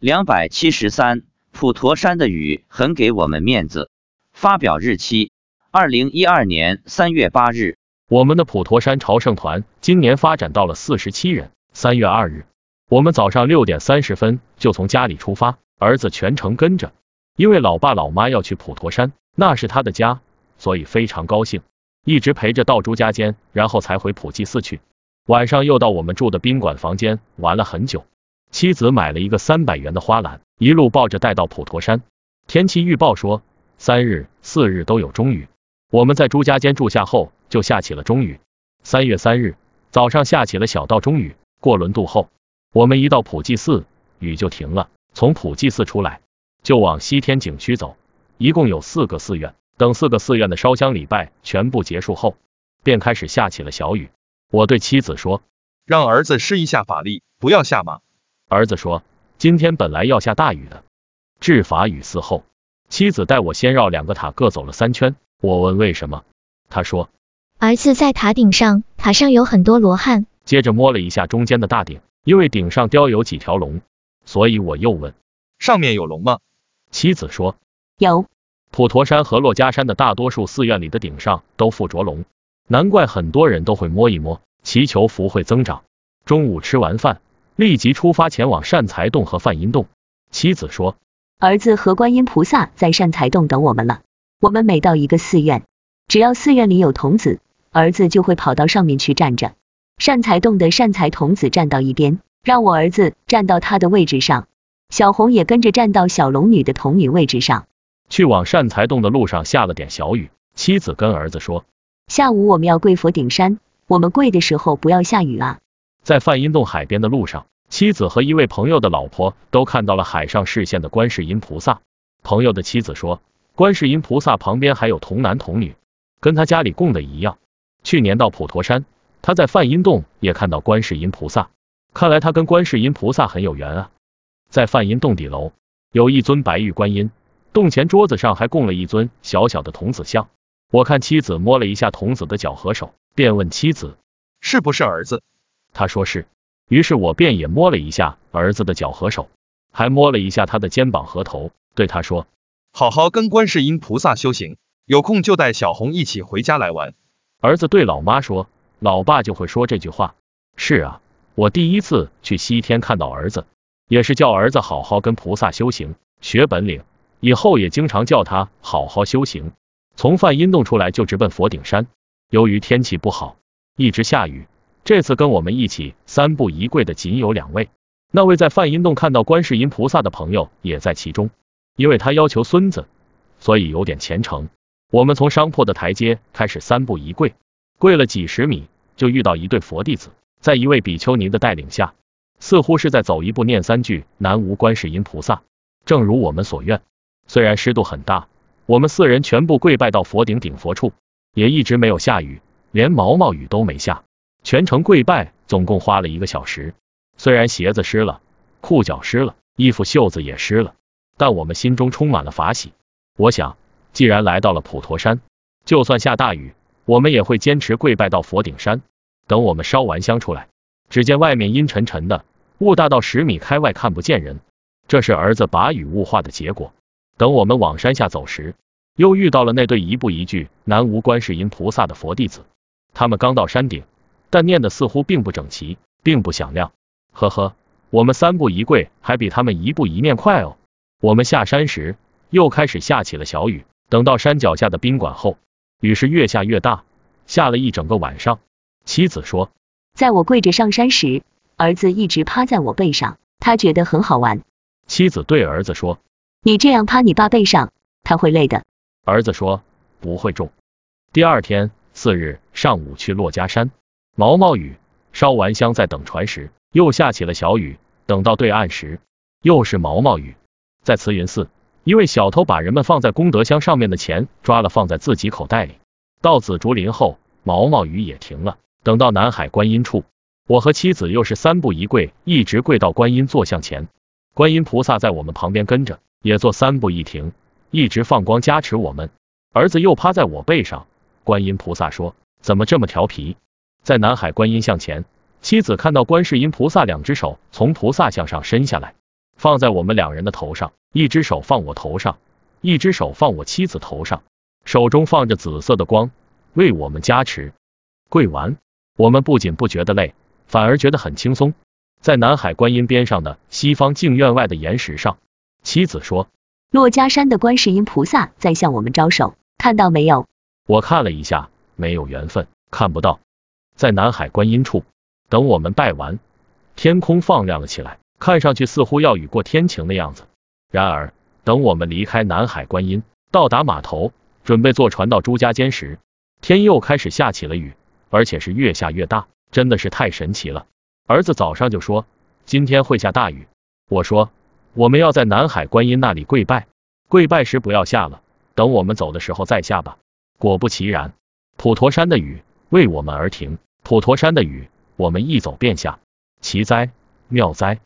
两百七十三，普陀山的雨很给我们面子。发表日期：二零一二年三月八日。我们的普陀山朝圣团今年发展到了四十七人。三月二日，我们早上六点三十分就从家里出发，儿子全程跟着，因为老爸老妈要去普陀山，那是他的家，所以非常高兴，一直陪着到朱家尖，然后才回普济寺去。晚上又到我们住的宾馆房间玩了很久。妻子买了一个三百元的花篮，一路抱着带到普陀山。天气预报说三日、四日都有中雨。我们在朱家尖住下后，就下起了中雨。三月三日早上下起了小到中雨，过轮渡后，我们一到普济寺，雨就停了。从普济寺出来，就往西天景区走，一共有四个寺院。等四个寺院的烧香礼拜全部结束后，便开始下起了小雨。我对妻子说：“让儿子试一下法力，不要下马。”儿子说：“今天本来要下大雨的。”至法雨寺后，妻子带我先绕两个塔各走了三圈。我问为什么，他说：“儿子在塔顶上，塔上有很多罗汉。”接着摸了一下中间的大顶，因为顶上雕有几条龙，所以我又问：“上面有龙吗？”妻子说：“有。”普陀山和珞珈山的大多数寺院里的顶上都附着龙，难怪很多人都会摸一摸，祈求福会增长。中午吃完饭。立即出发前往善财洞和梵音洞。妻子说：“儿子和观音菩萨在善财洞等我们了。我们每到一个寺院，只要寺院里有童子，儿子就会跑到上面去站着。善财洞的善财童子站到一边，让我儿子站到他的位置上。小红也跟着站到小龙女的童女位置上。去往善财洞的路上下了点小雨。妻子跟儿子说：下午我们要跪佛顶山，我们跪的时候不要下雨啊。”在梵音洞海边的路上，妻子和一位朋友的老婆都看到了海上视线的观世音菩萨。朋友的妻子说，观世音菩萨旁边还有童男童女，跟他家里供的一样。去年到普陀山，他在梵音洞也看到观世音菩萨，看来他跟观世音菩萨很有缘啊。在梵音洞底楼有一尊白玉观音，洞前桌子上还供了一尊小小的童子像。我看妻子摸了一下童子的脚和手，便问妻子是不是儿子。他说是，于是我便也摸了一下儿子的脚和手，还摸了一下他的肩膀和头，对他说：“好好跟观世音菩萨修行，有空就带小红一起回家来玩。”儿子对老妈说：“老爸就会说这句话。”是啊，我第一次去西天看到儿子，也是叫儿子好好跟菩萨修行，学本领，以后也经常叫他好好修行。从梵音洞出来就直奔佛顶山，由于天气不好，一直下雨。这次跟我们一起三步一跪的仅有两位，那位在梵音洞看到观世音菩萨的朋友也在其中，因为他要求孙子，所以有点虔诚。我们从商铺的台阶开始三步一跪，跪了几十米，就遇到一对佛弟子，在一位比丘尼的带领下，似乎是在走一步念三句南无观世音菩萨。正如我们所愿，虽然湿度很大，我们四人全部跪拜到佛顶顶佛处，也一直没有下雨，连毛毛雨都没下。全程跪拜，总共花了一个小时。虽然鞋子湿了，裤脚湿了，衣服袖子也湿了，但我们心中充满了法喜。我想，既然来到了普陀山，就算下大雨，我们也会坚持跪拜到佛顶山。等我们烧完香出来，只见外面阴沉沉的，雾大到十米开外看不见人，这是儿子把雨雾化的结果。等我们往山下走时，又遇到了那对一步一句南无观世音菩萨的佛弟子，他们刚到山顶。但念的似乎并不整齐，并不响亮。呵呵，我们三步一跪，还比他们一步一念快哦。我们下山时，又开始下起了小雨。等到山脚下的宾馆后，雨是越下越大，下了一整个晚上。妻子说，在我跪着上山时，儿子一直趴在我背上，他觉得很好玩。妻子对儿子说，你这样趴你爸背上，他会累的。儿子说，不会重。第二天次日上午去珞珈山。毛毛雨，烧完香在等船时，又下起了小雨。等到对岸时，又是毛毛雨。在慈云寺，一位小偷把人们放在功德箱上面的钱抓了，放在自己口袋里。到紫竹林后，毛毛雨也停了。等到南海观音处，我和妻子又是三步一跪，一直跪到观音坐像前。观音菩萨在我们旁边跟着，也做三步一停，一直放光加持我们。儿子又趴在我背上，观音菩萨说：“怎么这么调皮？”在南海观音像前，妻子看到观世音菩萨两只手从菩萨像上伸下来，放在我们两人的头上，一只手放我头上，一只手放我妻子头上，手中放着紫色的光，为我们加持。跪完，我们不仅不觉得累，反而觉得很轻松。在南海观音边上的西方净院外的岩石上，妻子说：“珞珈山的观世音菩萨在向我们招手，看到没有？”我看了一下，没有缘分，看不到。在南海观音处，等我们拜完，天空放亮了起来，看上去似乎要雨过天晴的样子。然而，等我们离开南海观音，到达码头，准备坐船到朱家尖时，天又开始下起了雨，而且是越下越大，真的是太神奇了。儿子早上就说今天会下大雨，我说我们要在南海观音那里跪拜，跪拜时不要下了，等我们走的时候再下吧。果不其然，普陀山的雨为我们而停，普陀山的雨我们一走便下，奇哉妙哉！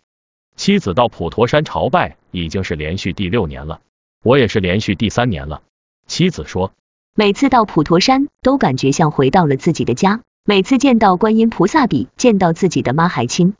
妻子到普陀山朝拜已经是连续第六年了，我也是连续第三年了。妻子说，每次到普陀山都感觉像回到了自己的家。每次见到观音菩萨比见到自己的妈还亲。